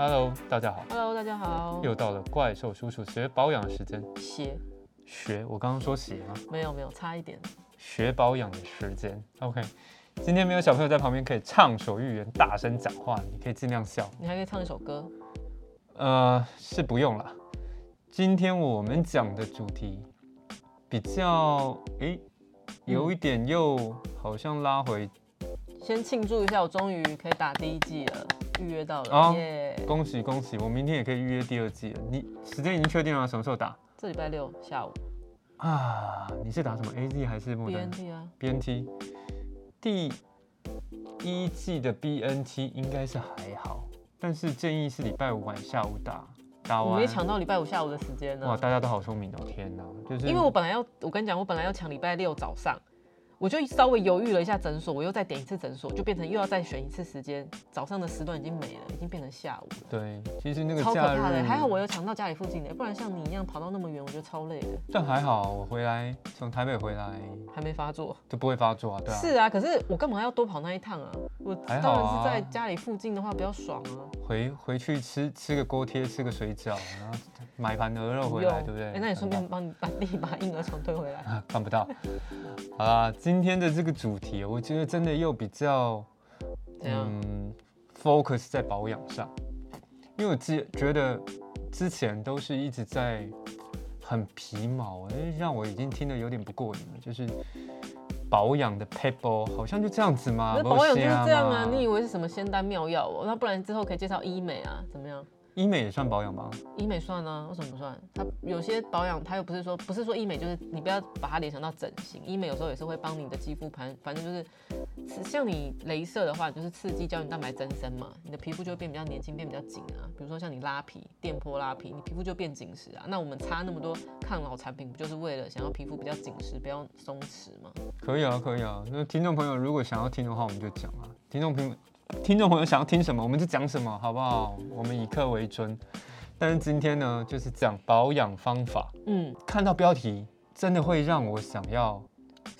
Hello，大家好，Hello，大家好。又到了怪兽叔叔学保养的时间。鞋学，我刚刚说鞋吗？没有没有，差一点。学保养的时间。OK，今天没有小朋友在旁边可以畅所欲言、大声讲话，你可以尽量笑。你还可以唱一首歌。呃，是不用了。今天我们讲的主题比较，诶，有一点又好像拉回，先庆祝一下，我终于可以打第一季了，预约到哦了，耶、恭喜恭喜，我明天也可以预约第二季了。你时间已经确定了，什么时候打？这礼拜六下午。啊，你是打什么？AZ 还是 BNT 啊，BNT 第一季的 BNT 应该是还好，但是建议是礼拜五晚下午打，打完。我没抢到礼拜五下午的时间哇，大家都好聪明哦，天哪，就是因为我本来要，我跟你讲，我本来要抢礼拜六早上。我就稍微犹豫了一下诊所，我又再点一次诊所，就变成又要再选一次时间。早上的时段已经没了，已经变成下午了，对，其实那个超可怕的。还好我有抢到家里附近的，不然像你一样跑到那么远，我觉得超累的，但还好我回来从台北回来还没发作。就不会发作啊，对啊，是啊，可是我干嘛要多跑那一趟啊？我当然是在家里附近的话比较爽啊。回回去吃吃个锅贴，吃个水饺，然后买盘鹅肉回来，对不对？哎、那你顺便很帮你把 立马婴儿床推回来。啊看不到。好啦，今天的这个主题，我觉得真的又比较？嗯，focus 在保养上，因为我记觉得之前都是一直在很皮毛，哎，让我已经听得有点不过瘾了，就是保养的 paper 好像就这样子吗？保养就是这样啊，你以为是什么仙丹妙药哦？那不然之后可以介绍医美啊，怎么样？医美也算保养吗？医美算啊，为什么不算？它有些保养，它又不是说不是说医美就是你不要把它联想到整形，医美有时候也是会帮你的肌肤盘，反正就是像你镭射的话，就是刺激胶原蛋白增生嘛，你的皮肤就会变比较年轻，变比较紧啊。比如说像你拉皮、电波拉皮，你皮肤就变紧实啊。那我们擦那么多抗老产品，不就是为了想要皮肤比较紧实，不要松弛吗？可以啊，可以啊。那听众朋友如果想要听的话，我们就讲啊。听众朋友，听众朋友想要听什么，我们就讲什么，好不好？我们以客为尊。但是今天呢，就是讲保养方法。嗯，看到标题，真的会让我想要，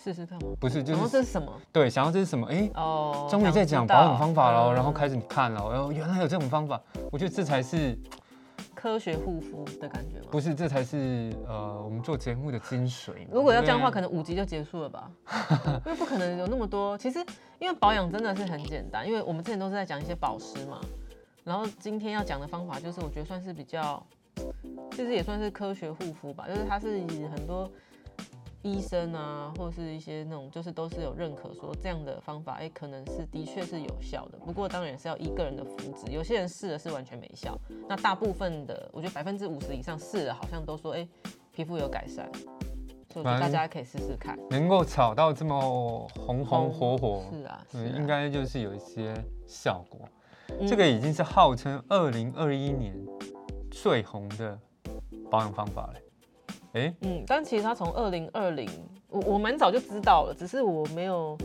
试试看吗？不是就是这是什么？对，想要这是什么？哎、哦，终于在讲保养方法喽，嗯然后开始看了，哦，原来有这种方法。我觉得这才是，科学护肤的感觉吗？不是这才是呃，我们做节目的精髓。如果要这样的话，可能五集就结束了吧？因为不可能有那么多。其实，因为保养真的是很简单，因为我们之前都是在讲一些保湿嘛。然后今天要讲的方法，就是我觉得算是比较，其实也算是科学护肤吧，就是它是以很多医生啊，或是一些那种，就是都是有认可说这样的方法，哎、可能是的确是有效的。不过当然是要依个人的肤质，有些人试了是完全没效，那大部分的，我觉得百分之五十以上试了，好像都说，哎、皮肤有改善。所以大家可以试试看。能够炒到这么红红火火，是啊，是应该就是有一些效果。嗯这个已经是号称二零二一年最红的保养方法了。哎、嗯，但其实他从二零二零，我我蛮早就知道了，只是我没有，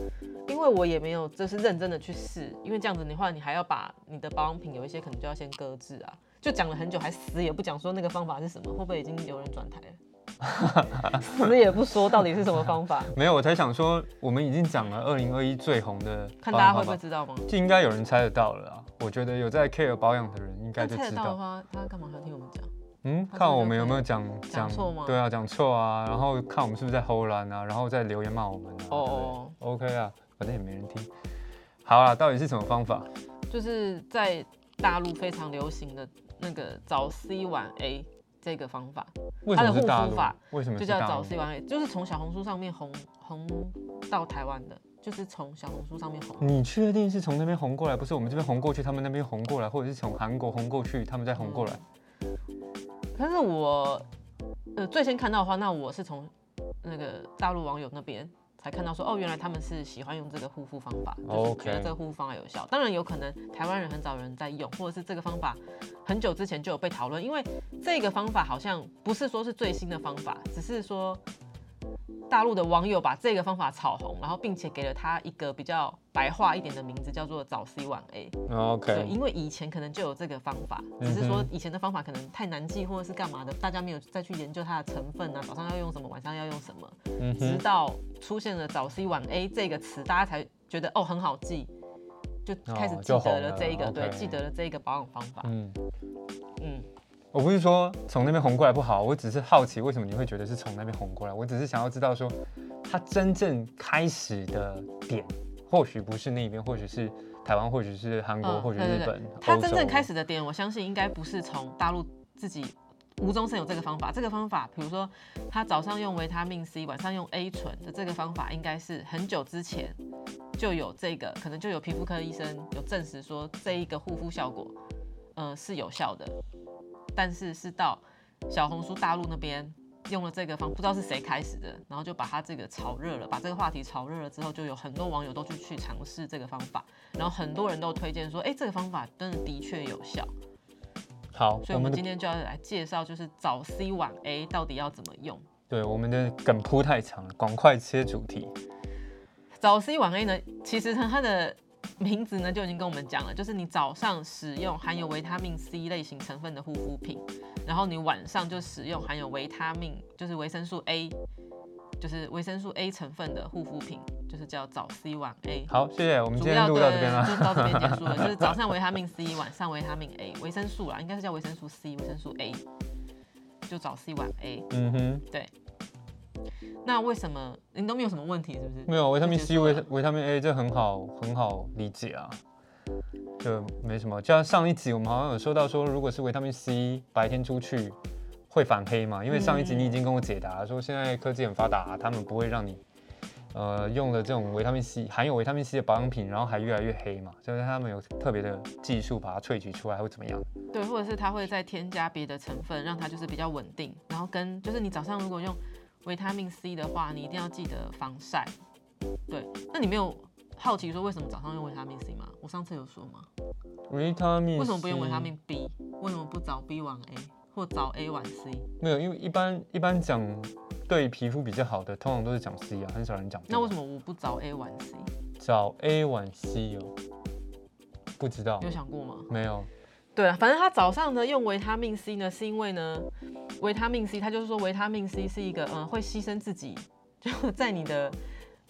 因为我也没有就是认真的去试，因为这样子的话，你还要把你的保养品有一些可能就要先搁置啊，就讲了很久还死也不讲说那个方法是什么，会不会已经有人转台了？死也不说到底是什么方法，没有，我才想说，我们已经讲了二零二一最红的看大家会不会知道吗？就应该有人猜得到了啊。我觉得有在 care 保养的人应该就知道。猜得到的话，他干嘛还要听我们讲？嗯，看我们有没有讲讲错吗对啊，讲错啊，然后看我们是不是在偷懒啊，然后再留言骂我们啊。哦哦，OK 啊，反正也没人听。好啊，到底是什么方法？就是在大陆非常流行的那个早 C 晚 A 这个方法。为什么它的是大陆护肤法？为什么就叫早？C 晚 A，就是从小红书上面红红到台湾的，就是从小红书上面红。你确定是从那边红过来，不是我们这边红过去，他们那边红过来，或者是从韩国红过去，他们再红过来？可是我呃最先看到的话，那我是从那个大陆网友那边才看到说，哦，原来他们是喜欢用这个护肤方法，就是觉得这个护肤方法有效。当然有可能台湾人很少有人在用，或者是这个方法很久之前就有被讨论，因为这个方法好像不是说是最新的方法，只是说大陆的网友把这个方法炒红，然后并且给了它一个比较白话一点的名字，叫做早 C 晚 A。对，OK，因为以前可能就有这个方法，嗯只是说以前的方法可能太难记或者是干嘛的，大家没有再去研究它的成分啊，早上要用什么，晚上要用什么，嗯，直到出现了早 C 晚 A 这个词，大家才觉得哦很好记，就开始哦记得了这一个，对记得了这一个保养方法。嗯，嗯，我不是说从那边红过来不好，我只是好奇为什么你会觉得是从那边红过来。我只是想要知道说，它真正开始的点，或许不是那边，或许是台湾，或许是韩国，嗯或许日本。它真正开始的点，我相信应该不是从大陆自己无中生有这个方法。这个方法，比如说他早上用维他命 C，晚上用 A 醇的这个方法，应该是很久之前就有这个，可能就有皮肤科医生有证实说这一个护肤效果，呃是有效的。但是是到小红书大陆那边用了这个方，不知道是谁开始的，然后就把它这个炒热了，把这个话题炒热了之后，就有很多网友都去去尝试这个方法，然后很多人都推荐说，哎、这个方法真的的确有效，好，所以我们今天就要来介绍，就是早 C 晚 A 到底要怎么用。对我们的梗铺太长了，赶快切主题。早 C 晚 A 呢，其实它的名字呢就已经跟我们讲了，就是你早上使用含有维他命 C 类型成分的护肤品，然后你晚上就使用含有维他命，就是维生素 A，就是维生素 A 成分的护肤品，就是叫早 C 晚 A。好，谢谢，我们主要今天录到这边的了。就到这边结束了，就是早上维他命 C，晚上维他命 A，维生素啦，应该是叫维生素 C，维生素 A，就早 C 晚 A。嗯哼，那为什么你都没有什么问题，是不是？没有维他命 C、维维他命 A 这很好很好理解啊，就没什么。就像上一集我们好像有说到说，如果是维他命 C 白天出去会反黑嘛，因为上一集你已经跟我解答说现在科技很发达，他们不会让你呃用了这种维他命 C 含有维他命 C 的保养品，然后还越来越黑嘛，就是他们有特别的技术把它萃取出来，会怎么样？对，或者是它会再添加别的成分，让它就是比较稳定。然后跟就是你早上如果用维他命 C 的话，你一定要记得防晒。对，那你没有好奇说为什么早上用维他命 C 吗？我上次有说吗？维他命为什么不用维他命 B？为什么不早 B 晚 A 或早 A 晚 C？没有，因为一般一般讲对皮肤比较好的，通常都是讲 C 啊，很少人讲。那为什么我不早 A 晚 C？早 A 晚 C 哦？不知道有，想过吗？没有。对啊，反正他早上呢用维他命 C 呢，是因为呢，维他命 C，他就是说维他命 C 是一个嗯、呃会牺牲自己，就 在你的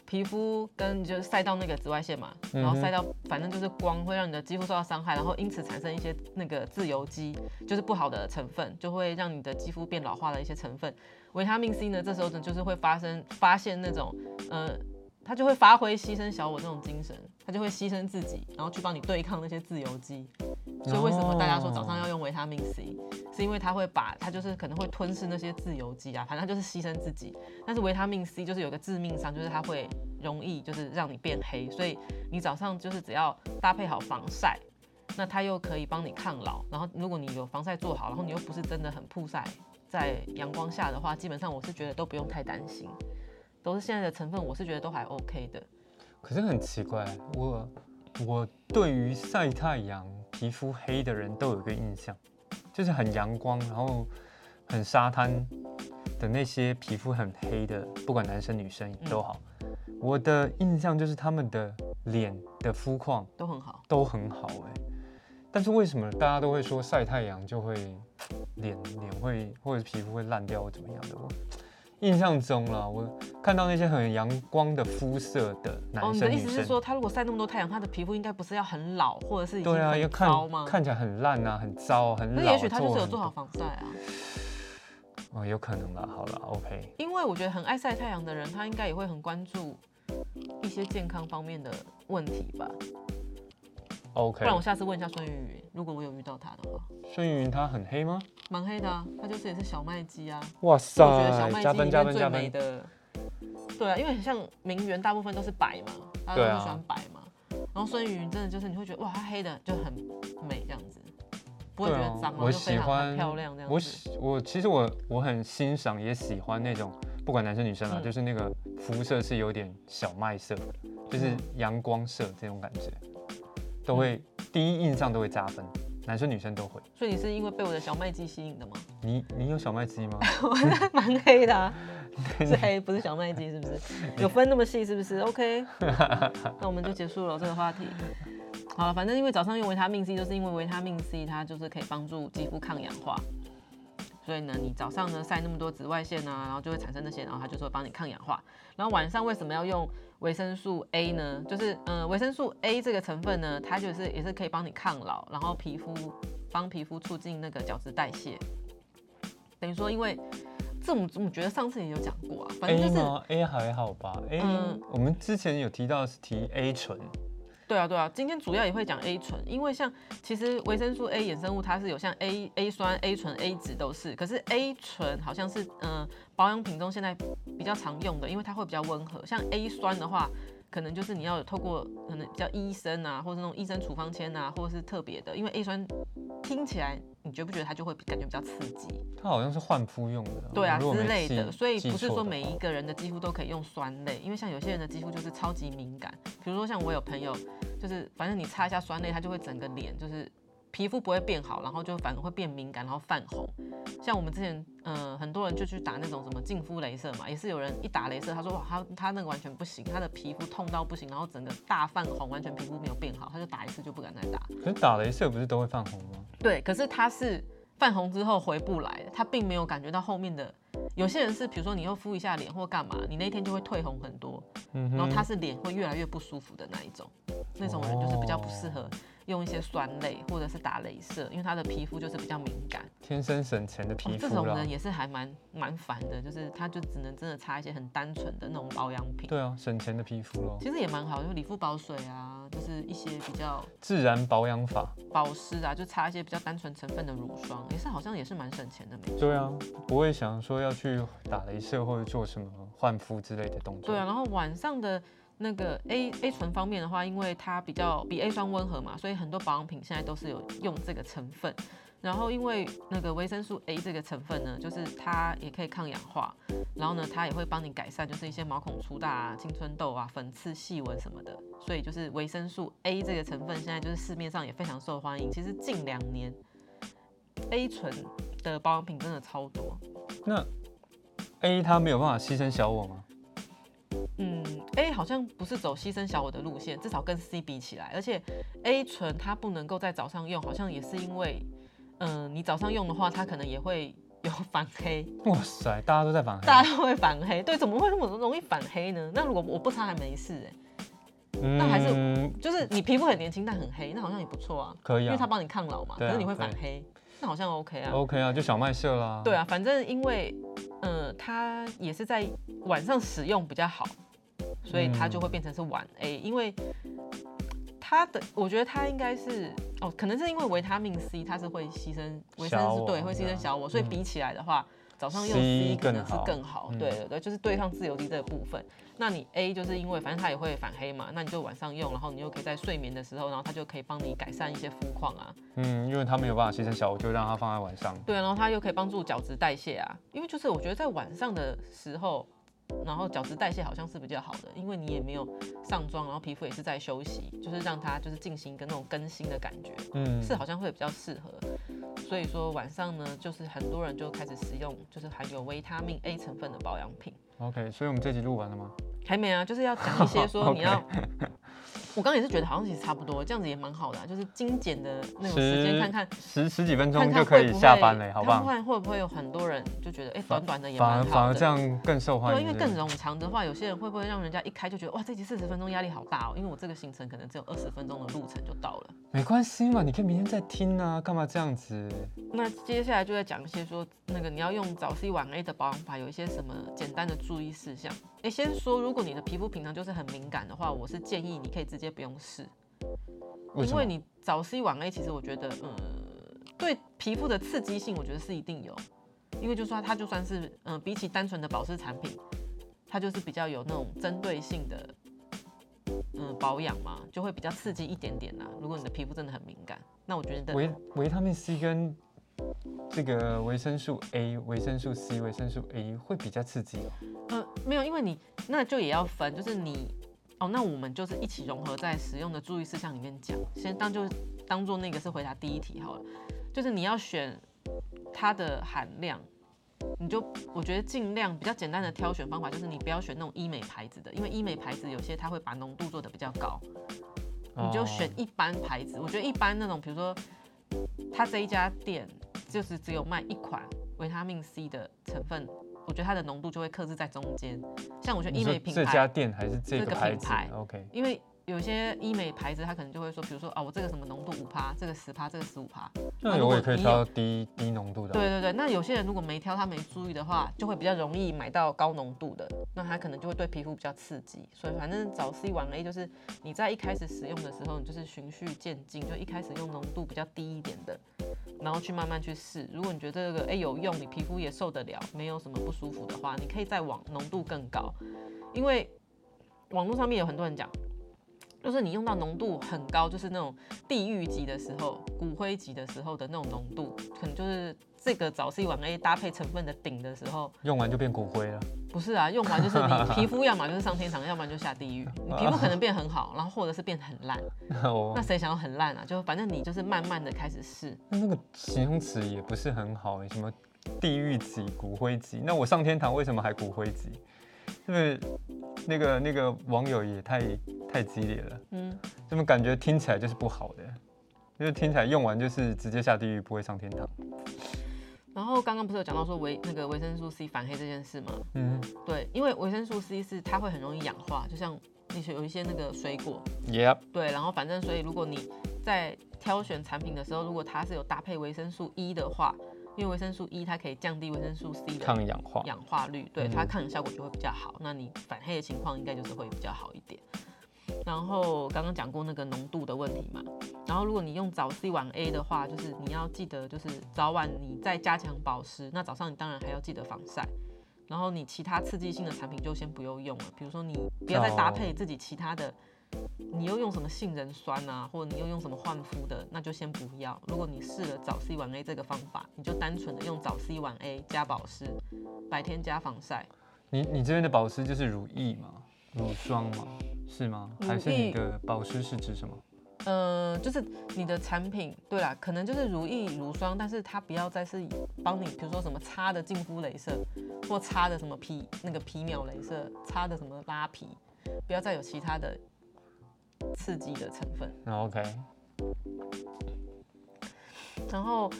皮肤跟就是晒到那个紫外线嘛，然后晒到反正就是光会让你的肌肤受到伤害，然后因此产生一些那个自由基，就是不好的成分，就会让你的肌肤变老化的一些成分。维他命 C 呢，这时候呢就是会发生发现那种呃。他就会发挥牺牲小我这种精神，他就会牺牲自己，然后去帮你对抗那些自由基。所以为什么大家说早上要用维他命 C，、是因为它会把它就是可能会吞噬那些自由基啊，反正它就是牺牲自己。但是维他命 C 就是有个致命伤，就是它会容易就是让你变黑，所以你早上就是只要搭配好防晒，那它又可以帮你抗老。然后如果你有防晒做好，然后你又不是真的很曝晒在阳光下的话，基本上我是觉得都不用太担心，都是现在的成分，我是觉得都还 OK 的。可是很奇怪，我我对于晒太阳、皮肤黑的人都有一个印象，就是很阳光，然后很沙滩的那些皮肤很黑的，不管男生女生都好。我的印象就是他们的脸的肤况都很好，都很好哎、但是为什么大家都会说晒太阳就会脸脸会或者皮肤会烂掉或怎么样的？我印象中了，我看到那些很阳光的肤色的男哦，你的意思是说，他如果晒那么多太阳，他的皮肤应该不是要很老，或者是已经对啊，要很糟吗看？看起来很烂啊，很糟，很老。那也许他就是有做好防晒啊，哦，有可能啦。好了，OK，因为我觉得很爱晒太阳的人，他应该也会很关注一些健康方面的问题吧。OK 不然我下次问一下孙云云，如果我有遇到他的话，孙云云她很黑吗？蛮黑的啊，他就是也是小麦肌啊，哇塞我觉得小塞，麦肌加分加里面最。美的，对啊，因为像名媛大部分都是白嘛，大家都会喜欢白嘛，然后孙云云真的就是你会觉得哇，她黑的就很美这样子，不会觉得脏，然后我喜欢漂亮这样子。我喜我其实我我很欣赏也喜欢那种不管男生女生啊，嗯。就是那个肤色是有点小麦色，就是嗯。阳光色这种感觉，都会、第一印象都会加分，男生女生都会。所以你是因为被我的小麦肌吸引的吗？你你有小麦肌吗？我蛮黑的、啊，是黑不是小麦肌是不是？有分那么细是不是？OK，那我们就结束了这个话题。好了，反正因为早上用维他命 C，就是因为维他命 C 它就是可以帮助肌肤抗氧化。所以呢，你早上呢晒那么多紫外线啊，然后就会产生那些，然后它就说帮你抗氧化。然后晚上为什么要用维生素 A 呢？就是嗯，维生素 A 这个成分呢，它就是也是可以帮你抗老，然后皮肤帮皮肤促进那个角质代谢。等于说，因为这我我觉得上次也有讲过啊，反正就是吗？A 还好吧？A 嗯我们之前有提到是提 A 醇，对啊，对啊，今天主要也会讲 A 醇，因为像其实维生素 A 衍生物它是有像 A A 酸、A 醇、A 酯都是，可是 A 醇好像是嗯、保养品中现在比较常用的，因为它会比较温和。像 A 酸的话，可能就是你要透过可能叫医生啊，或者那种医生处方签啊，或者是特别的，因为 A 酸听起来你觉不觉得它就会感觉比较刺激？它好像是换肤用的，对啊之类的，所以不是说每一个人的肌肤都可以用酸类，因为像有些人的肌肤就是超级敏感，比如说像我有朋友，就是反正你擦一下酸类，它就会整个脸就是皮肤不会变好，然后就反而会变敏感，然后泛红。像我们之前，呃，很多人就去打那种什么净肤镭射嘛，也是有人一打镭射，他说哇，他他那个完全不行，他的皮肤痛到不行，然后整个大泛红，完全皮肤没有变好，他就打一次就不敢再打。可是打镭射不是都会泛红吗？对，可是他是泛红之后回不来的，他并没有感觉到后面的。有些人是，比如说你又敷一下脸或干嘛，你那一天就会退红很多，然后他是脸会越来越不舒服的那一种，那种人就是比较不适合用一些酸类或者是打镭射，因为他的皮肤就是比较敏感。天生省钱的哦皮肤啦这种人。也是还蛮蛮烦的，就是他就只能真的擦一些很单纯的那种保养品。对啊，省钱的皮肤咯，其实也蛮好，就理肤保水啊，就是一些比较自然保养法。保湿啊，就擦一些比较单纯成分的乳霜，也是好像也是蛮省钱的。对啊，不会想说要去打镭射或者做什么焕肤之类的动作。对啊，然后晚上的那个 A A 醇方面的话，因为它比较比 A 酸温和嘛，所以很多保养品现在都是有用这个成分。然后因为那个维生素 A 这个成分呢，就是它也可以抗氧化，然后呢，它也会帮你改善就是一些毛孔粗大啊、青春痘啊、粉刺、细纹什么的。所以就是维生素 A 这个成分现在就是市面上也非常受欢迎。其实近两年 A 醇的保养品真的超多。那 A 它没有办法牺牲小我吗？嗯，A 好像不是走牺牲小我的路线，至少跟 C 比起来，而且 A 醇它不能够在早上用，好像也是因为，嗯、你早上用的话，它可能也会有 反黑，哇塞，大家都在反黑。大家都会反黑。对，怎么会那么容易反黑呢？那如果我不擦还没事哎、那还是嗯就是你皮肤很年轻但很黑，那好像也不错啊，可以啊因为它帮你抗老嘛。啊可是你会反黑，那好像 OK 啊。，OK 啊，就小麦色啦。对啊，反正因为，嗯、它也是在晚上使用比较好，所以它就会变成是晚 A，、因为它的，我觉得它应该是，哦，可能是因为维他命 C 它是会牺牲维生素，对，会牺牲小我，所以嗯比起来的话，早上用 C 可能是更好对对，就是对抗自由基这个部分。那你 A 就是因为反正它也会反黑嘛，那你就晚上用，然后你又可以在睡眠的时候，然后它就可以帮你改善一些肤况啊，嗯，因为它没有办法牺牲小我，就让它放在晚上。对，然后它又可以帮助角质代谢啊，因为就是我觉得在晚上的时候，然后角质代谢好像是比较好的，因为你也没有上妆，然后皮肤也是在休息，就是让它就是进行一个那种更新的感觉，嗯，是好像会比较适合。所以说晚上呢，就是很多人就开始使用就是含有维他命 A 成分的保养品。OK，所以我们这集录完了吗？还没啊，就是要讲一些说你要。我刚刚也是觉得好像其实差不多，这样子也蛮好的、啊，就是精简的那种时间，看看十十几分钟就可以下班了，好棒。看看会不会有很多人就觉得，哎、短短的也反而反蛮好的。而这样更受欢迎对，迎。因为更冗长的话，有些人会不会让人家一开就觉得，哇，这集四十分钟压力好大哦？因为我这个行程可能只有二十分钟的路程就到了。没关系嘛，你可以明天再听啊，干嘛这样子？那接下来就在讲一些说，那个你要用早 C 晚 A 的保养法，有一些什么简单的注意事项。哎、先说，如果你的皮肤平常就是很敏感的话，我是建议你可以直接不用试，为因为你早 C 晚 A，其实我觉得，嗯，对皮肤的刺激性，我觉得是一定有，因为就说它就算是，嗯，比起单纯的保湿产品，它就是比较有那种针对性的，嗯，保养嘛，就会比较刺激一点点啦。如果你的皮肤真的很敏感，那我觉得维维他命 C 跟这个维生素 A、维生素 C、维生素 A 会比较刺激哦。呃，没有，因为你那就也要分，就是你哦，那我们就是一起融合在使用的注意事项里面讲，先当就当做那个是回答第一题好了，就是你要选它的含量，你就我觉得尽量比较简单的挑选方法就是你不要选那种医美牌子的，因为医美牌子有些它会把浓度做的比较高，你就选哦一般牌子。我觉得一般那种，比如说他这一家店就是只有卖一款维他命 C 的成分，我觉得它的浓度就会克制在中间。像我觉得医美品这家牌，店还是这这个个牌子品牌？OK，因为有些医美牌子，它可能就会说，比如说啊，我这个什么浓度五趴，这个十趴，这个十五趴。那我也可以挑低低浓度的啊。对对对，那有些人如果没挑，他没注意的话，就会比较容易买到高浓度的，那他可能就会对皮肤比较刺激。所以反正早 C 晚 A 就是你在一开始使用的时候，你就是循序渐进，就一开始用浓度比较低一点的，然后去慢慢去试。如果你觉得这个哎有用，你皮肤也受得了，没有什么不舒服的话，你可以再往浓度更高，因为网络上面有很多人讲。就是你用到浓度很高，就是那种地狱级的时候、骨灰级的时候的那种浓度，可能就是这个早 C 晚 A 搭配成分的顶的时候，用完就变骨灰了。不是啊，用完就是你皮肤 要么就是上天堂，要么就下地狱。你皮肤可能变很好，然后或者是变很烂，哦那，谁想要很烂啊？就反正你就是慢慢的开始试，那那个形容词也不是很好欸，什么地狱级、骨灰级，那我上天堂为什么还骨灰级？是不是那个那个网友也太太激烈了？嗯，怎么感觉听起来就是不好的？就是听起来用完就是直接下地狱，不会上天堂。然后刚刚不是有讲到说维那个维生素 C 反黑这件事吗？嗯对，因为维生素 C 是它会很容易氧化，就像那些有一些那个水果，，Yep，对，然后反正所以如果你在挑选产品的时候，如果它是有搭配维生素 E 的话，因为维生素 E 它可以降低维生素 C 的抗氧化。氧化率，对嗯它抗氧效果就会比较好。那你反黑的情况应该就是会比较好一点。然后刚刚讲过那个浓度的问题嘛，然后如果你用早 C 晚 A 的话，就是你要记得就是早晚你再加强保湿，那早上你当然还要记得防晒。然后你其他刺激性的产品就先不用用了，比如说你不要再搭配自己其他的，你又用什么杏仁酸啊，或者你又用什么焕肤的，那就先不要。如果你试了早 C 晚 A 这个方法，你就单纯的用早 C 晚 A 加保湿，白天加防晒。你你这边的保湿就是乳液吗？乳霜吗？是吗？乳还是你的保湿是指什么？呃，就是你的产品，对啦，可能就是如意、乳霜，但是它不要再是帮你，比如说什么擦的净肤镭射，或擦的什么皮那个皮秒镭射，擦的什么拉皮，不要再有其他的刺激的成分。那 OK，然后，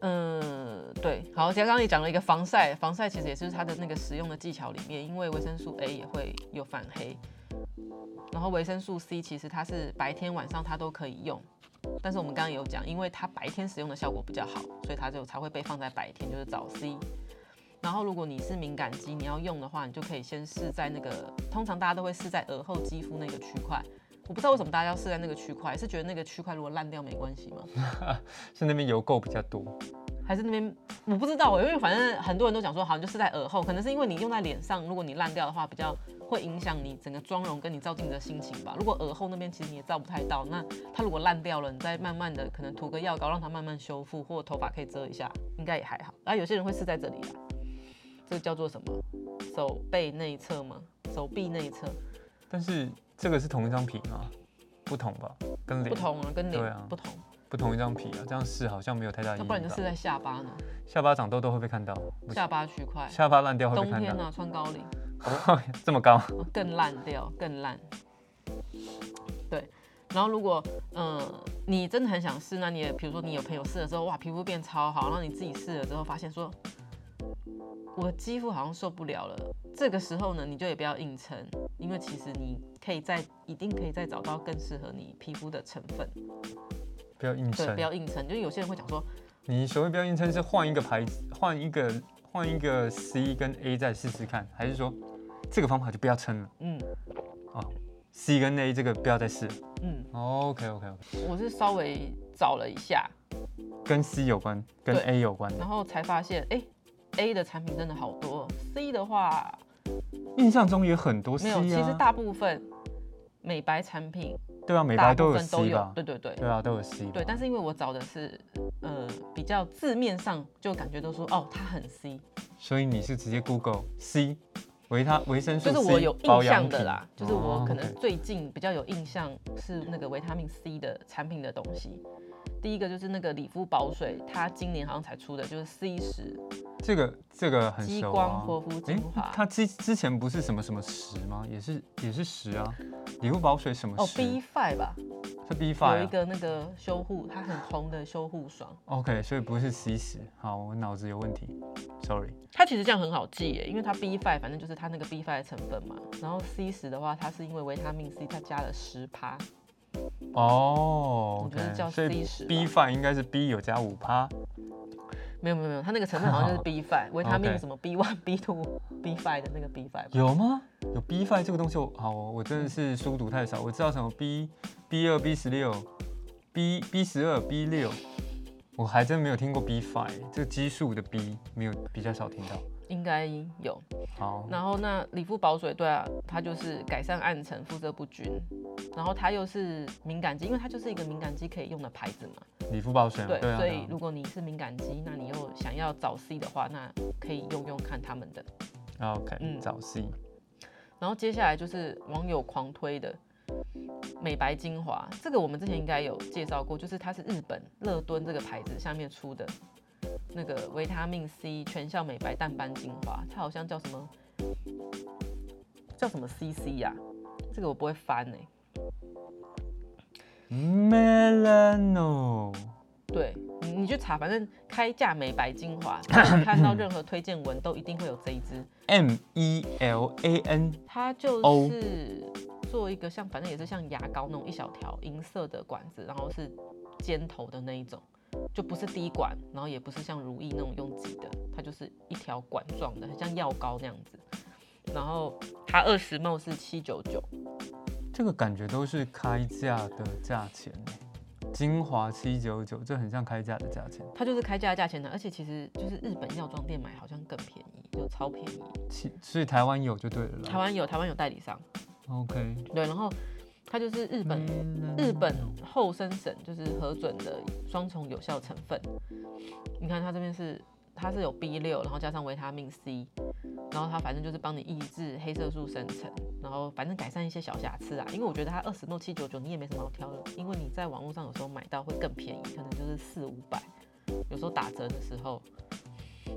嗯，对，好，刚刚也讲了一个防晒，防晒其实也是它的那个使用的技巧里面，因为维生素 A 也会有反黑，然后维生素 C 其实它是白天晚上它都可以用，但是我们刚刚有讲，因为它白天使用的效果比较好，所以它就才会被放在白天，就是早 C。然后如果你是敏感肌，你要用的话，你就可以先试在那个，通常大家都会试在额后肌肤那个区块。我不知道为什么大家要试在那个区块，是觉得那个区块如果烂掉没关系吗？是那边油垢比较多。还是那边我不知道，因为反正很多人都讲说，好像就是在耳后，可能是因为你用在脸上，如果你烂掉的话，比较会影响你整个妆容跟你照镜子的心情吧。如果耳后那边其实你也照不太到，那它如果烂掉了，你再慢慢的可能涂个药膏让它慢慢修复，或头发可以遮一下，应该也还好。啊，有些人会试在这里啦，这个叫做什么？手背内侧吗？手臂内侧但是这个是同一张皮吗？不同吧，跟脸不同啊，跟脸啊不同，不同一张皮啊，这样试好像没有太大意义吧。要不然你就试在下巴呢，下巴长痘痘会被看到，下巴区块。下巴烂掉会被看到，冬天呢、穿高领。这么高，哦更烂掉，更烂。对，然后如果嗯、你真的很想试，那你也比如说你有朋友试了之后，哇，皮肤变超好，然后你自己试了之后发现说，我肌肤好像受不了了。这个时候呢，你就也不要硬撑，因为其实你可以再一定可以再找到更适合你皮肤的成分。不要硬对，撑不。要硬撑，就是有些人会讲说，你所谓不要硬撑是换一个牌子，换一个换一个 C 跟 A 再试试看，还是说这个方法就不要撑了嗯哦？C 跟 A 这个不要再试。嗯，OK OK OK，我是稍微找了一下，跟 C 有关，跟 A 有关然。后才发现，哎、a 的产品真的好多，C 的话印象中也很多 C 啊。没有，其实大部分美白产品对啊，美大白都有都 C 有吧，？对对对对啊，都有 C 吧。对。但是因为我找的是呃比较字面上就感觉都说哦它很 C，所以你是直接 Google C 维他维生素就 C 是我有印象的啦，就是我哦可能最近比较有印象是那个维他命 C 的产品的东西。第一个就是那个理肤保水，它今年好像才出的，就是 C 十这个这个很激熟啊。光活肤精华。它之之前不是什么什么十吗？也是也是十啊，理肤保水什么哦？，B five 吧，是 B five 有一啊。个那个修护，它很红的修护霜，OK，所以不是 C 十。好，我脑子有问题，Sorry。它其实这样很好记耶，因为它 B five 反正就是它那个 B five 的成分嘛，然后 C 十的话，它是因为维他命 C 它加了十趴，哦就是叫，OK，所 C 以十 B five 应该是 B 有加五趴。没有没有没有，它那个成分好像就是 B five，维他命什么 B one B two B five 的那个 B five，有吗？有 B five 这个东西我？好，我真的是书读太少。我知道什么 B B 二 B 十六 B B 十二 B 六，我还真没有听过 B five 这个基数的 B 没有比较少听到。应该有。好，然后那理肤保水，对啊，它就是改善暗沉、肤色不均，然后它又是敏感肌，因为它就是一个敏感肌可以用的牌子嘛。理肤保水嘛，对，所以如果你是敏感肌，那你又想要找 C 的话，那可以用用看他们的。OK，嗯早 C。然后接下来就是网友狂推的美白精华，这个我们之前应该有介绍过，就是它是日本乐敦这个牌子下面出的那个维他命 C 全效美白淡斑精华，它好像叫什么？叫什么 CC 呀、这个我不会翻哎、Melano，对你你去查，反正开价美白精华，你看到任何推荐文都一定会有这一支。M E L A N，它就哦。是做一个像，反正也是像牙膏那种一小条银色的管子，然后是尖头的那一种，就不是滴管，然后也不是像如意那种用挤的，它就是一条管状的，很像药膏那样子。然后它二十 ml 是七九九，这个感觉都是开价的价钱欸精华七九九，这很像开价的价钱。它就是开价的价钱的，而且其实就是日本药妆店买好像更便宜，就超便宜。其，所以台湾有就对了啦。台湾有，台湾有代理商，OK，对，然后它就是日本日本厚生省就是核准的双重有效成分。你看它这边是它是有 B 六，然后加上维他命 C，然后它反正就是帮你抑制黑色素生成，然后反正改善一些小瑕疵啊。因为我觉得它二十诺七九九你也没什么好挑的，因为你在网络上有时候买到会更便宜，可能就是四五百，有时候打折的时候。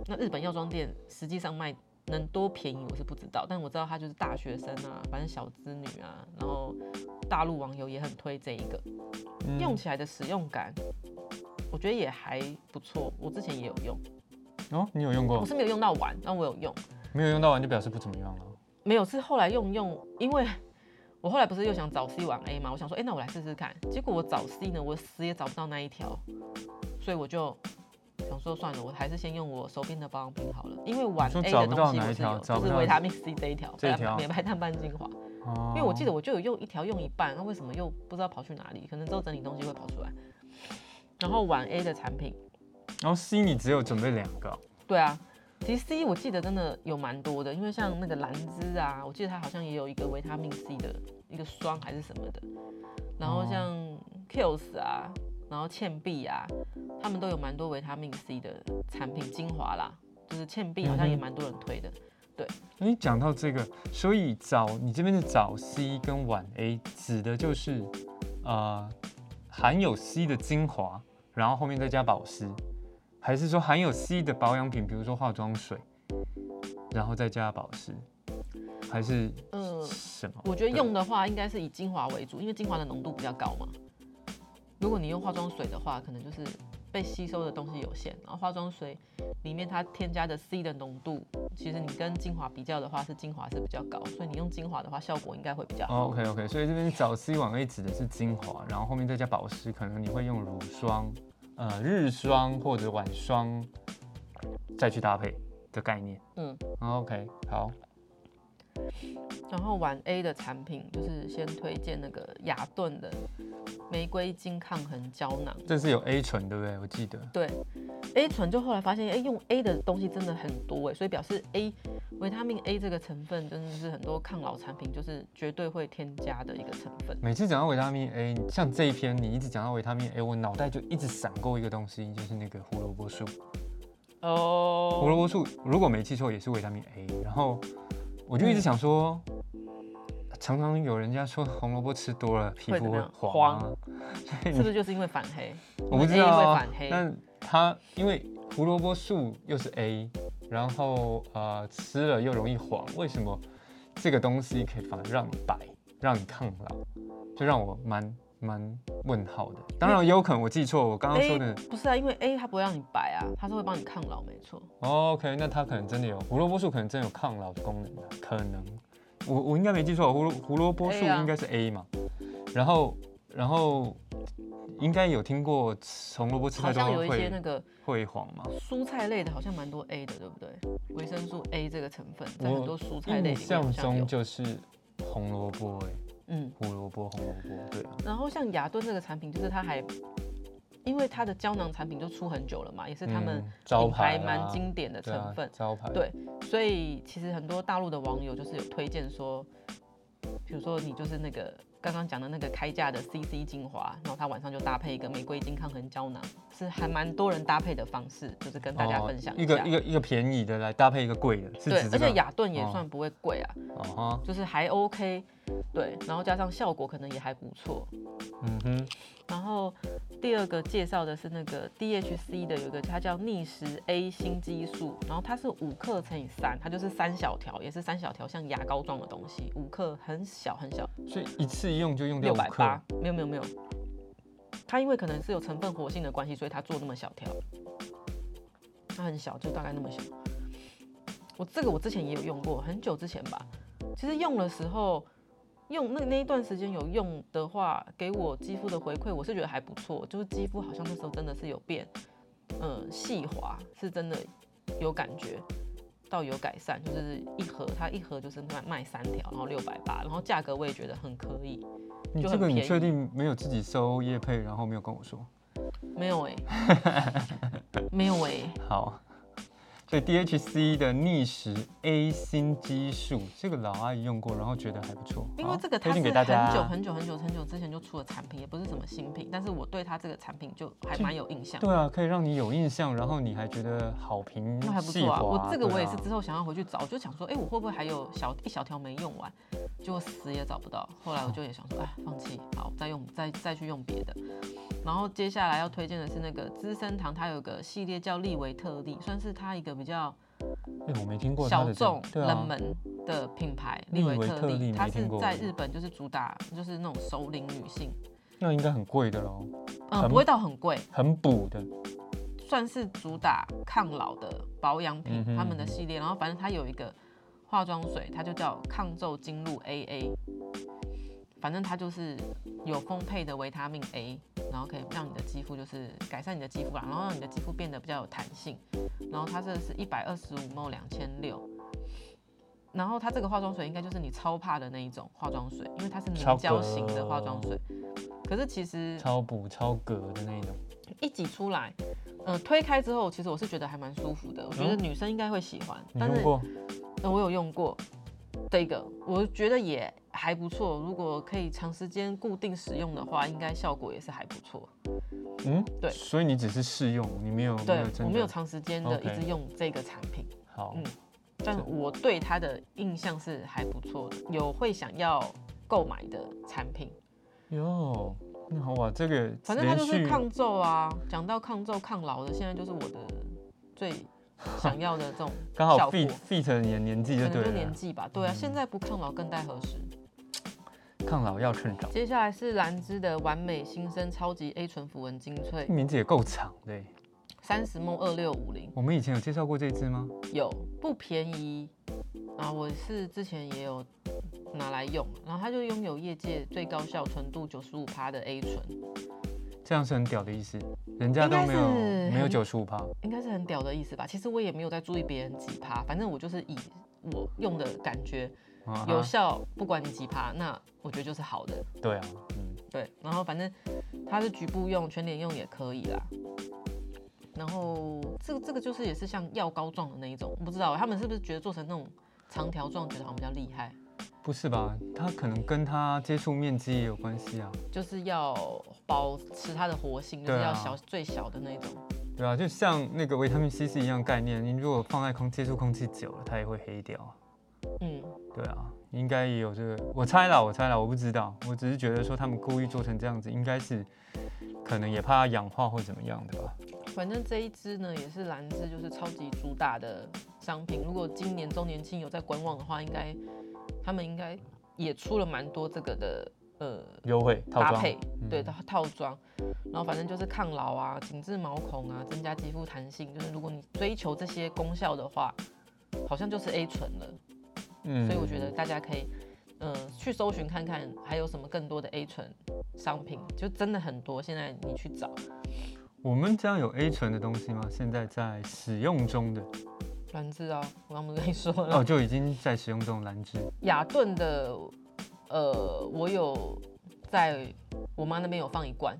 那日本药妆店实际上卖能多便宜我是不知道，但我知道他就是大学生啊，反正小资女啊，然后大陆网友也很推这一个，嗯用起来的使用感，我觉得也还不错。我之前也有用，哦，你有用过？我是没有用到完，但我有用。没有用到完就表示不怎么样了。没有，是后来用用，因为我后来不是又想找 C 往 A 嘛，我想说，哎、那我来试试看。结果我找 C 呢，我死也找不到那一条，所以我就想说算了，我还是先用我手边的保养品好了。因为晚 A 的东西我是有，就是维他命 C 这一条，这一条美白淡斑精华。哦因为我记得我就有用一条用一半，那为什么又不知道跑去哪里？可能之后整理东西会跑出来。然后晚 A 的产品，然后 C 你只有准备两个哦，对啊，其实 C 我记得真的有蛮多的，因为像那个兰芝啊，我记得它好像也有一个维他命 C 的一个霜还是什么的，然后像 Kills 啊，然后倩碧啊，他们都有蛮多维他命 C 的产品精华啦，就是倩碧好像也蛮多人推的。对你讲到这个，所以早你这边的早 C 跟晚 A 指的就是呃含有 C 的精华，然后后面再加保湿，还是说含有 C 的保养品，比如说化妆水，然后再加保湿，还是嗯、什么？我觉得用的话应该是以精华为主，因为精华的浓度比较高嘛。如果你用化妆水的话，可能就是被吸收的东西有限，然后化妆水里面它添加的 C 的浓度，其实你跟精华比较的话，是精华是比较高，所以你用精华的话，效果应该会比较好。哦，OK OK，所以这边早 C 晚 A 指的是精华，然后后面再加保湿，可能你会用乳霜、呃日霜或者晚霜再去搭配的概念。嗯，OK，好，然后晚 A 的产品就是先推荐那个雅顿的玫瑰金抗衡胶囊。这是有 A 醇对不对？我记得。对，A 醇就后来发现，哎、用 A 的东西真的很多哎，所以表示 A 维他命 A 这个成分真的是很多抗老产品就是绝对会添加的一个成分。每次讲到维他命 A，像这一篇你一直讲到维他命 A，我脑袋就一直闪过一个东西，就是那个胡萝卜素。哦胡哦，萝卜素如果没记错也是维他命 A，然后我就一直想说，常常有人家说红萝卜吃多了皮肤会黄啊，所以是不是就是因为反黑？我不知道。但它因为胡萝卜素又是 A，然后呃吃了又容易黄，为什么这个东西可以反而让你白，让你抗老？就让我蛮蛮问号的。当然也有可能我记错，我刚刚说的。不是啊，因为 A 它不会让你白啊，它是会帮你抗老，没错。OK，那它可能真的有胡萝卜素，可能真的有抗老的功能的，可能。我我应该没记错，胡萝胡萝卜素应该是 A 嘛，然后然后应该有听过红萝卜吃好太多像有一些会那个会黄嘛。蔬菜类的，好像蛮多 A 的，对不对？维生素 A 这个成分在很多蔬菜类里面印象好像有中。就是红萝卜哎，嗯，胡萝卜红萝卜对啊。然后像雅顿这个产品，就是它还因为它的胶囊产品就出很久了嘛，也是他们嗯招品牌牌蛮啊经典的成分。招牌对所以其实很多大陆的网友就是有推荐说，比如说你就是那个刚刚讲的那个开价的 CC 精华，然后它晚上就搭配一个玫瑰金抗衡胶囊，是还蛮多人搭配的方式，就是跟大家分享哦一下。个一个一个便宜的来搭配一个贵的，是对，而且雅顿也哦算不会贵啊，就是还 OK，对，然后加上效果可能也还不错。嗯哼，然后第二个介绍的是那个 DHC 的有一个，它叫逆时 A 新激素，然后它是五克乘以三，它就是三小条，也是三小条像牙膏状的东西，五克很小很小，所以一次用就用掉六百八，没有没有没有，它因为可能是有成分活性的关系，所以它做那么小条，它很小，就大概那么小。我这个我之前也有用过，很久之前吧。其实用的时候，用那那一段时间有用的话，给我肌肤的回馈，我是觉得还不错。就是肌肤好像那时候真的是有变，嗯，细滑，是真的有感觉到有改善。就是一盒，它一盒就是卖卖三条，然后六百八，然后价格我也觉得很可以。你这个你确定没有自己收叶配，然后没有跟我说？没有哎、没有哎、好，所以 DHC 的逆时 A 新激素，这个老阿姨用过，然后觉得还不错。因为这个它是推荐给大家很久很久很久很久之前就出的产品，也不是什么新品，但是我对它这个产品就还蛮有印象。对啊，可以让你有印象，然后你还觉得好评那还不错啊！我这个我也是之后想要回去找，我就想说，哎、我会不会还有小一小条没用完？结果死也找不到。后来我就也想说，哎，放弃，好，再用再再去用别的。然后接下来要推荐的是那个资生堂，它有个系列叫利维特利，算是它一个比较哎，我没听过小众、啊冷门的品牌。利利维特利利，它是在日本就是主打就是那种熟龄女性，那应该很贵的喽，嗯，很不会到很贵，很补的。算是主打抗老的保养品嗯，他们的系列。然后反正它有一个化妆水，它就叫抗皱精露 AA。反正它就是有丰沛的维他命 A，然后可以让你的肌肤就是改善你的肌肤啦，然后让你的肌肤变得比较有弹性。然后它这个是一百二十五 ml 两千六。然后它这个化妆水应该就是你超怕的那一种化妆水，因为它是凝胶型的化妆水。可是其实超补超格的那种。一挤出来，呃，推开之后，其实我是觉得还蛮舒服的。我觉得嗯女生应该会喜欢，但是、我有用过这个，我觉得也还不错。如果可以长时间固定使用的话，应该效果也是还不错。嗯，对所以你只是试用，你没有没对我没有长时间的一直用这个产品，好嗯但我对它的印象是还不错的，有会想要购买的产品。哟，那好哇，这个反正它就是抗皱啊，讲到抗皱抗老的，现在就是我的最 想要的这种刚好 fit fit 你的年纪就可能就对了年纪吧，对啊，嗯现在不抗老更待何时？抗老要趁早。接下来是兰芝的完美新生超级 A 醇符文精粹，名字也够长的耶。三十梦二六五零，我们以前有介绍过这支吗？有不便宜啊，我是之前也有拿来用，然后它就拥有业界最高效纯度九十五趴的 A 醇，这样是很屌的意思，人家都没有没有九十五趴。应该是很屌的意思吧？其实我也没有在注意别人几趴，反正我就是以我用的感觉啊有效，不管你几趴，那我觉得就是好的。对啊，嗯，对，然后反正它是局部用、全脸用也可以啦。然后这个这个就是也是像药膏状的那一种，我不知道他们是不是觉得做成那种长条状，觉得好像比较厉害，不是吧？它可能跟它接触面积也有关系啊。就是要保持它的活性，就是要小、最小的那种。对啊，就像那个维他命 C 是一样概念，你如果放在空接触空气久了，它也会黑掉啊。嗯，对啊，应该也有这个，我猜啦，我猜啦，我不知道，我只是觉得说他们故意做成这样子，应该是可能也怕它氧化或怎么样的吧。反正这一支呢也是兰芝，就是超级主打的商品。如果今年周年庆有在观望的话，应该他们应该也出了蛮多这个的呃优惠套装搭配，嗯对套套装，然后反正就是抗老啊、紧致毛孔啊、增加肌肤弹性，就是如果你追求这些功效的话，好像就是 A 醇了。嗯所以我觉得大家可以，呃，去搜寻看看还有什么更多的 A 醇商品，就真的很多。现在你去找我们家有 A 醇的东西吗？现在在使用中的兰芝啊，我刚不是跟你说了，哦，就已经在使用中的兰芝。雅顿的，呃，我有在我妈那边有放一罐，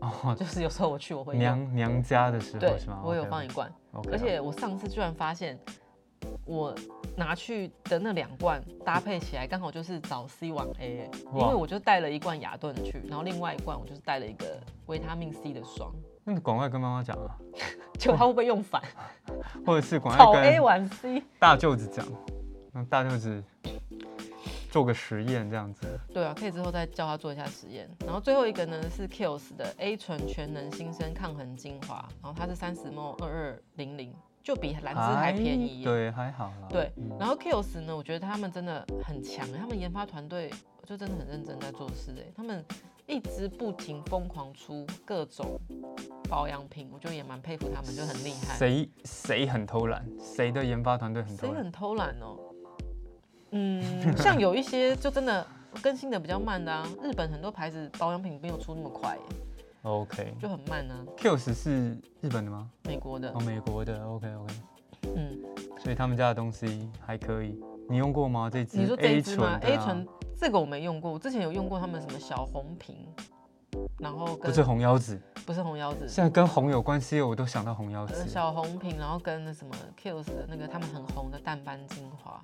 哦，就是有时候我去我会，娘娘家的时候对是吗？我有放一罐而且我上次居然发现。我拿去的那两罐搭配起来，刚好就是早 C 晚 A，欸因哇为我就带了一罐雅顿去，然后另外一罐我就是带了一个维他命 C 的霜，那你赶快跟妈妈讲啊，结果他会不会用反？或者是赶草快 A 跟晚 C，大舅子讲，让大舅子做个实验这样子。对啊，可以之后再叫他做一下实验。然后最后一个呢是 Kiehl's 的 A 醇全能新生抗痕精华，然后它是三十 ml 二二零零，就比兰芝还便宜耶。对，还好啦。对嗯然后 Kiehl's 呢，我觉得他们真的很强，他们研发团队就真的很认真在做事哎，他们一直不停疯狂出各种保养品，我就也蛮佩服他们，就很厉害。谁谁很偷懒？谁的研发团队很偷懒？谁很偷懒哦？嗯，像有一些就真的更新的比较慢的啊，日本很多牌子保养品没有出那么快耶，OK。就很慢呢、啊。Kills 是日本的吗？美国的哦，，美国的。OK OK。嗯，所以他们家的东西还可以。你用过吗？这支你说这一支吗对？A 啊醇这个我没用过，我之前有用过他们什么小红瓶，然后跟不是红腰子，不是红腰子，现在跟红有关系，我都想到红腰呃子。小红瓶，然后跟那什么 Kills 的那个他们很红的淡斑精华。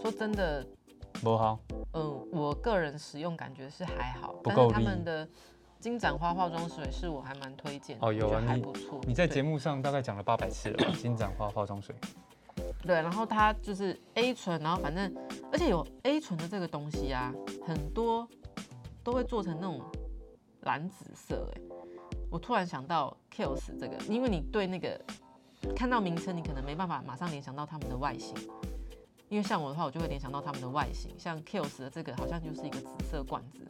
说真的，不好，嗯，我个人使用感觉是还好，但是他们的金盏花化妆水是我还蛮推荐的，哦有啊还不错。你在节目上大概讲了八百次了吧？金盏花化妆水。对，然后它就是 A 醇，然后反正而且有 A 醇的这个东西啊，很多都会做成那种蓝紫色。哎，我突然想到 Kills 这个，因为你对那个看到名称，你可能没办法马上联想到它们的外形。因为像我的话，我就会联想到它们的外形，像 Kills 的这个好像就是一个紫色罐子，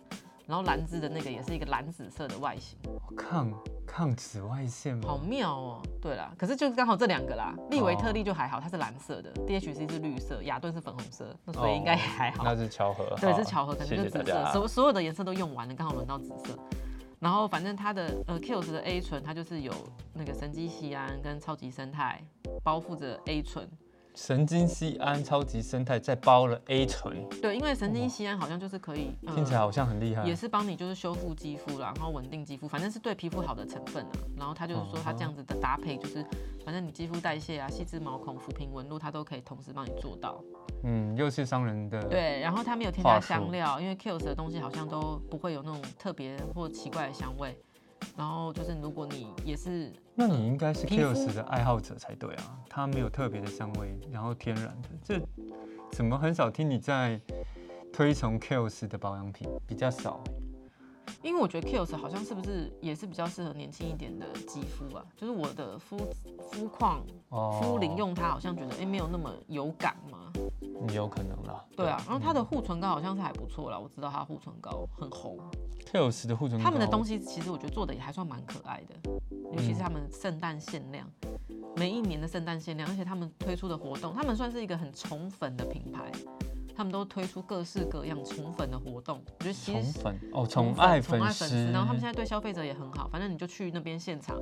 然后兰芝的那个也是一个蓝紫色的外形，抗抗紫外线好？妙哦。对啦，可是就是刚好这两个啦，利维特利就还好，它是蓝色的，DHC 是绿色，雅顿是粉红色，那所以应该也还好。那是巧合。对，是巧合，可能谢就紫色。所所有的颜色都用完了，刚好轮到紫色。然后反正它的呃 Kills 的 A 醇，它就是有那个神经酰胺跟超级生态包覆着 A 醇。神经酰胺超级生态再包了 A 醇，对，因为神经酰胺好像就是可以，呃听起来好像很厉害。也是帮你就是修复肌肤啦，然后稳定肌肤，反正是对皮肤好的成分啊。然后他就是说他这样子的搭配，就是反正你肌肤代谢啊、细致毛孔、抚平纹路，它都可以同时帮你做到。嗯，又是商人的。对，然后它没有添加香料，因为 Kills 的东西好像都不会有那种特别或奇怪的香味。然后就是如果你也是那你应该是 Kills 的爱好者才对啊，它没有特别的香味，然后天然的，这怎么很少听你在推崇 Kills 的保养品，比较少。因为我觉得 Kills 好像是不是也是比较适合年轻一点的肌肤啊？就是我的肤肤况、哦肤龄用它，好像觉得哎、诶没有那么有感嘛。嗯有可能啦。对啊，然后它的护唇膏好像是还不错啦，我知道它护唇膏很红。Kills 的护唇膏，他们的东西其实我觉得做的也还算蛮可爱的，尤其是他们圣诞限量，每一年的圣诞限量，而且他们推出的活动，他们算是一个很宠粉的品牌，他们都推出各式各样宠粉的活动。我觉得其粉哦，宠宠爱宠爱粉粉丝，然后他们现在在对消费者也很好，反正你就去那边现场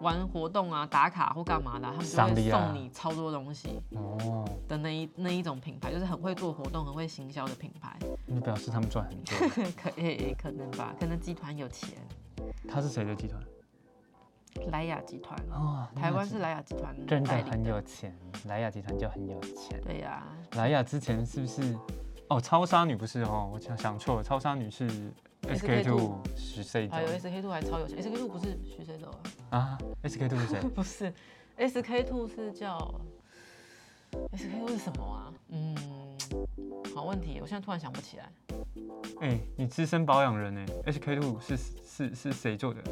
玩活动啊、打卡或干嘛的，他们就会送你超多东西哦，的那一那一种品牌，就是很会做活动、很会行销的品牌。你表示他们赚很多。可也、可能吧，可能集团有钱，他是谁的集团？莱雅集团，哦，台湾是莱雅集团真的很有钱，莱雅集团就很有钱。对呀、莱雅之前是不是？哦，超杀女不是哦，我想想错了，超杀女是 SK two 十岁还有 SK two 还超有钱，SK two 不是徐谁走啊？啊，SK two 是谁？不是，SK two 是叫 SK two 是什么啊？嗯，好问题，我现在突然想不起来。哎、你资深保养人哎，SK two 是是是谁做的？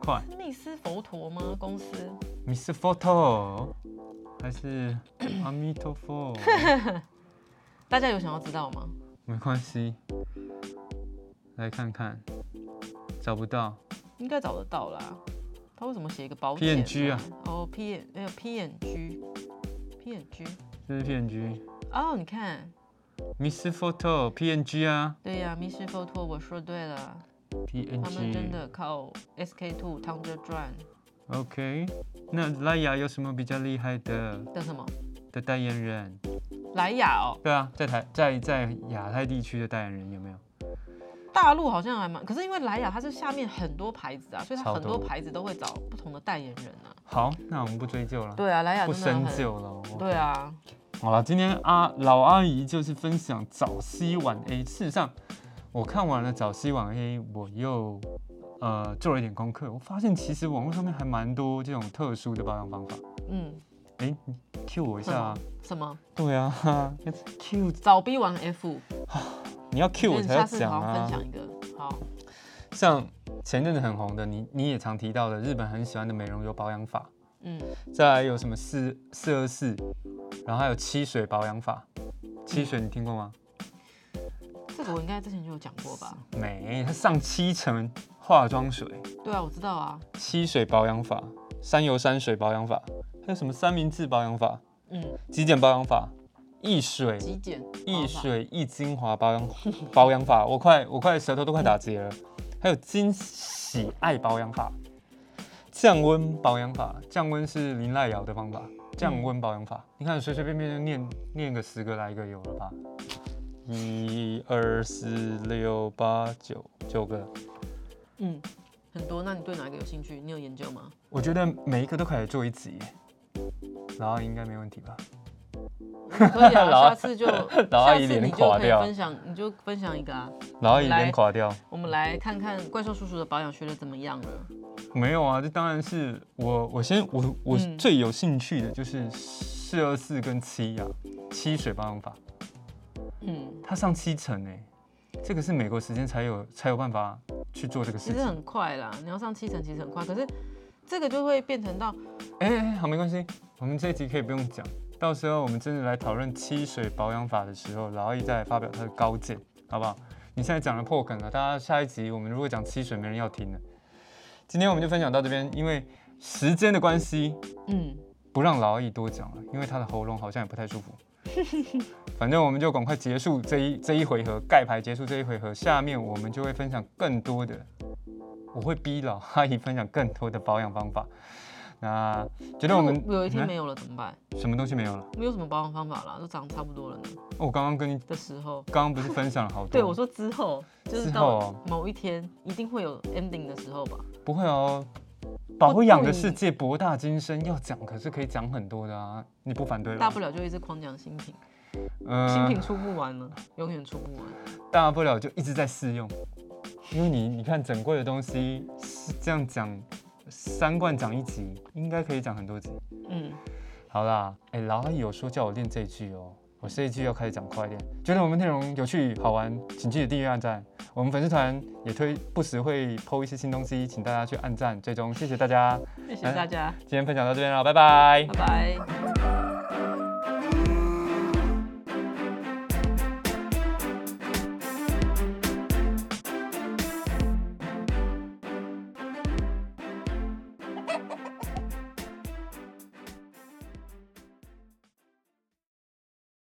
快密斯佛陀吗？公司？，Mr. Photo 还是 阿弥陀佛？大家有想要知道吗？没关系，来看看，找不到。应该找得到啦。他为什么写一个保险？P N G 啊？哦，P 没有 P N G P N G 这是 PNG。哦，你看，Miss Photo PNG 啊对呀、密室 photo 我说对了，PNG 他们真。的靠 S K two 躺着赚 OK，那莱雅有什么比较厉害的的什么的代言人？莱雅哦，对啊，在台在在亚太地区的代言人有没有？大陆好像还蛮，可是因为莱雅它是下面很多牌子啊，所以它很多多牌子都会找不同的代言人啊。好，那我们不追究了，对啊，莱雅不深究了。对啊，好了，今天阿老阿姨就是分享早 C 晚 A。事实上，我看完了早 C 晚 A，我又呃做了一点功课，我发现其实网络上面还蛮多这种特殊的保养方法。嗯，哎、你 Q 我一下啊！什么对啊哈，Q 早 B 晚 F，你要 Q 我才要讲啊。享一个，好，像前阵子很红的，你你也常提到的日本很喜欢的美容油保养法，嗯，再来有什么四四二四，然后还有七水保养法。七水你听过吗？这个我应该之前就有讲过吧？没，它上七层化妆水，对啊，我知道啊，七水保养法，山油山水保养法，还有什么三明治保养法、嗯，极简保养法、易水、极简易水、易精华保养保 养法，我快我快舌头都快打结了。还有金喜爱保养法、降温保养法，降温是林濑瑶的方法，降温保养法，你看随随便便就念念个十个来一个有了吧？一二四六八九九个，嗯，很多。那你对哪一个有兴趣？你有研究吗？我觉得每一个都可以做一集耶，然后应该没问题吧？可以啊，下次就老阿姨脸垮掉分享，你就分享一个啊。然后一来脸垮掉。我们来看看怪兽叔叔的保养学的怎么样了。没有啊，这当然是我我先我我嗯最有兴趣的就是四二四跟七啊、七水保养法，嗯，它上七层哎，这个是美国时间才有才有办法去做这个事情。其实很快啦，你要上七层其实很快，可是这个就会变成到哎、哎好没关系，我们这一集可以不用讲，到时候我们真的来讨论七水保养法的时候，老阿姨再来发表他的高见，好不好？你现在讲了破梗了，大家下一集我们如果讲七水，没人要听了。今天我们就分享到这边，因为时间的关系，嗯，不让老阿姨多讲了，因为他的喉咙好像也不太舒服。反正我们就赶快结束这一这一回合，盖牌结束这一回合。下面我们就会分享更多的，我会逼老阿姨分享更多的保养方法。那觉得我们嗯有一天没有了怎么办？什么东西没有了？没有什么保养方法了，都长差不多了呢哦，我刚刚跟你的时候。刚刚不是分享了好多？对，我说之后就是到哦某一天一定会有 ending 的时候吧。不会哦。保养的世界博大精深，要讲可是可以讲很多的啊，你不反对吧？大不了就一直狂讲新品，呃新品出不完了，永远出不完。大不了就一直在试用，因为你你看整柜的东西是这样讲，三罐涨一集，应该可以涨很多集。嗯，好啦，哎、老阿姨有说叫我练这一句哦，我这一句要开始讲快一点。觉得我们内容有趣好玩，请记得订阅按赞。我们粉丝团也推不时会 PO 一些新东西，请大家去按赞追踪，谢谢大家。谢谢大家，今天分享到这边了，拜拜拜拜。